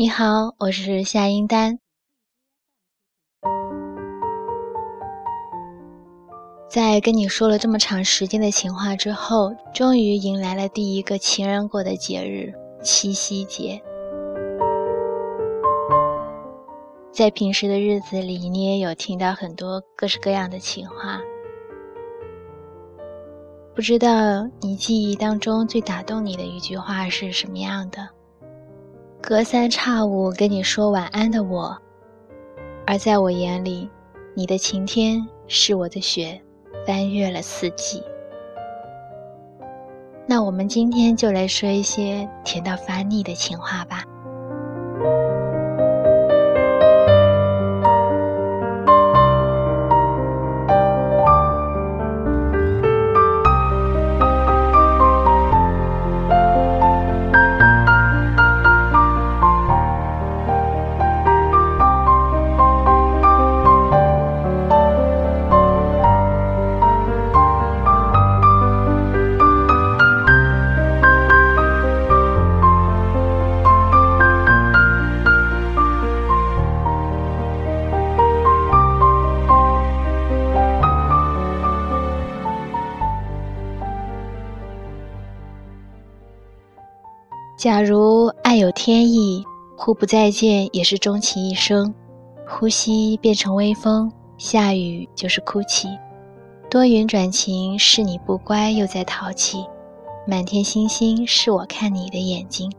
你好，我是夏英丹。在跟你说了这么长时间的情话之后，终于迎来了第一个情人过的节日——七夕节。在平时的日子里，你也有听到很多各式各样的情话。不知道你记忆当中最打动你的一句话是什么样的？隔三差五跟你说晚安的我，而在我眼里，你的晴天是我的雪，翻越了四季。那我们今天就来说一些甜到发腻的情话吧。假如爱有天意，互不再见也是终其一生。呼吸变成微风，下雨就是哭泣。多云转晴是你不乖又在淘气，满天星星是我看你的眼睛。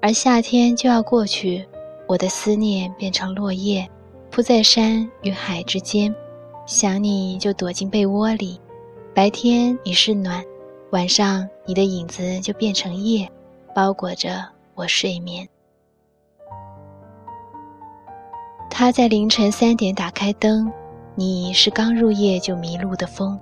而夏天就要过去，我的思念变成落叶，铺在山与海之间。想你就躲进被窝里，白天你是暖，晚上你的影子就变成夜。包裹着我睡眠。他在凌晨三点打开灯，你是刚入夜就迷路的风。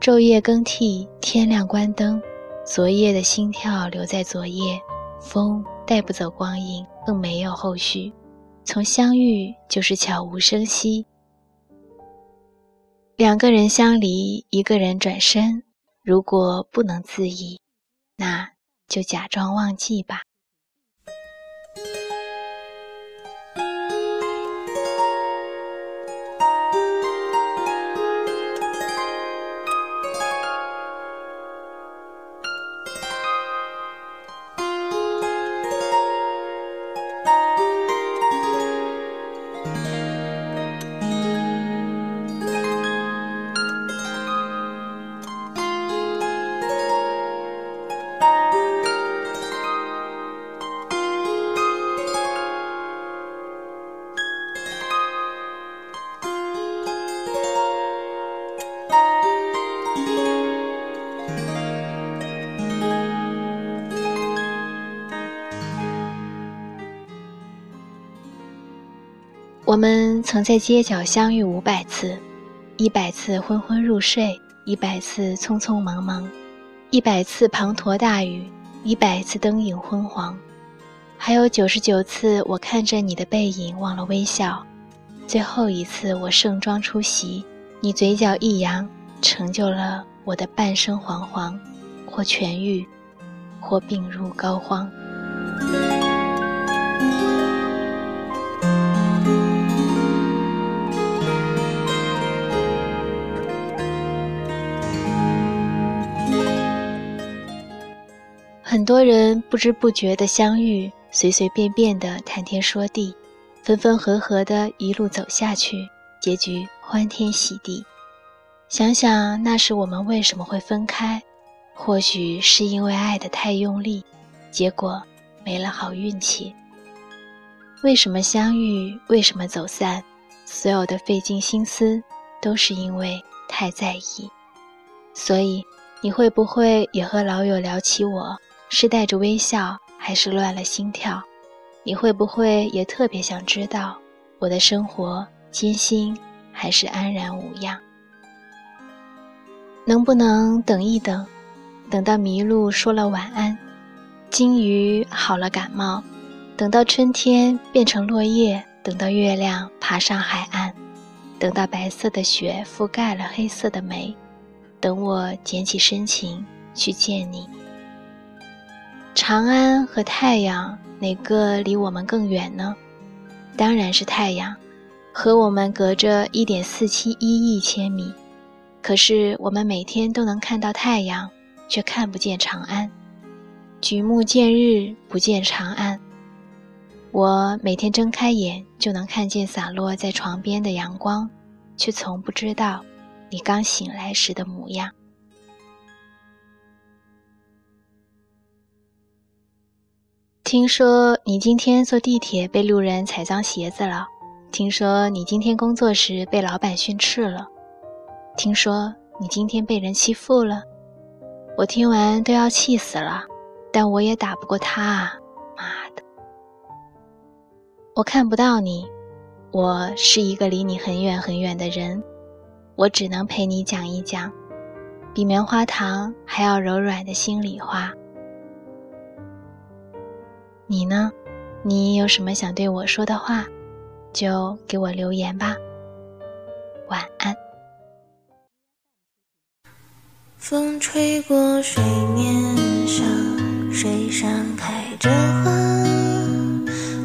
昼夜更替，天亮关灯，昨夜的心跳留在昨夜。风带不走光阴，更没有后续。从相遇就是悄无声息。两个人相离，一个人转身。如果不能自已，那。就假装忘记吧。我们曾在街角相遇五百次，一百次昏昏入睡，一百次匆匆忙忙，一百次滂沱大雨，一百次灯影昏黄，还有九十九次我看着你的背影忘了微笑，最后一次我盛装出席，你嘴角一扬，成就了我的半生惶惶，或痊愈，或病入膏肓。很多人不知不觉的相遇，随随便便的谈天说地，分分合合的一路走下去，结局欢天喜地。想想那时我们为什么会分开，或许是因为爱的太用力，结果没了好运气。为什么相遇？为什么走散？所有的费尽心思，都是因为太在意。所以你会不会也和老友聊起我？是带着微笑，还是乱了心跳？你会不会也特别想知道我的生活艰辛，还是安然无恙？能不能等一等，等到麋鹿说了晚安，金鱼好了感冒，等到春天变成落叶，等到月亮爬上海岸，等到白色的雪覆盖了黑色的梅，等我捡起深情去见你。长安和太阳哪个离我们更远呢？当然是太阳，和我们隔着一点四七一亿千米。可是我们每天都能看到太阳，却看不见长安。举目见日，不见长安。我每天睁开眼就能看见洒落在床边的阳光，却从不知道你刚醒来时的模样。听说你今天坐地铁被路人踩脏鞋子了，听说你今天工作时被老板训斥了，听说你今天被人欺负了，我听完都要气死了，但我也打不过他啊！妈的，我看不到你，我是一个离你很远很远的人，我只能陪你讲一讲，比棉花糖还要柔软的心里话。你呢？你有什么想对我说的话，就给我留言吧。晚安。风吹过水面上，水上开着花，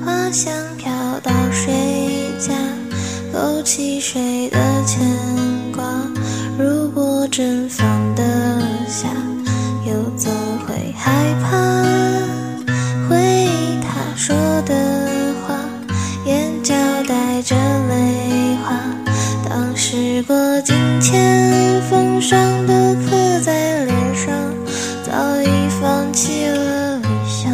花香飘到谁家，勾起谁的牵挂？如果真放说的话，眼角带着泪花。当时过境迁，风霜都刻在脸上，早已放弃了微笑，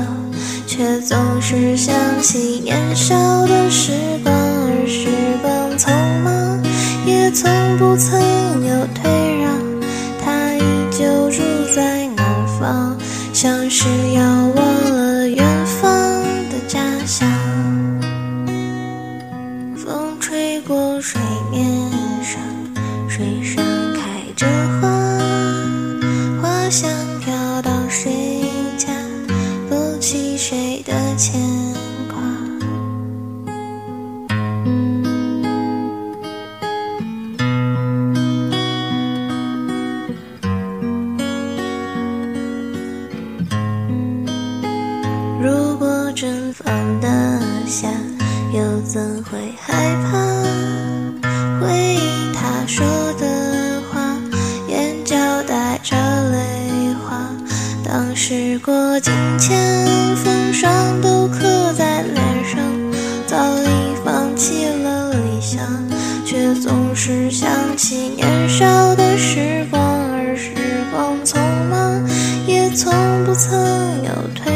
却总是想起年少的时光。而时光匆忙，也从不曾有退让。他依旧住在南方，像是遥望过水面上，水上回忆他说的话，眼角带着泪花。当时过境迁，风霜都刻在脸上，早已放弃了理想，却总是想起年少的时光。而时光匆忙，也从不曾有退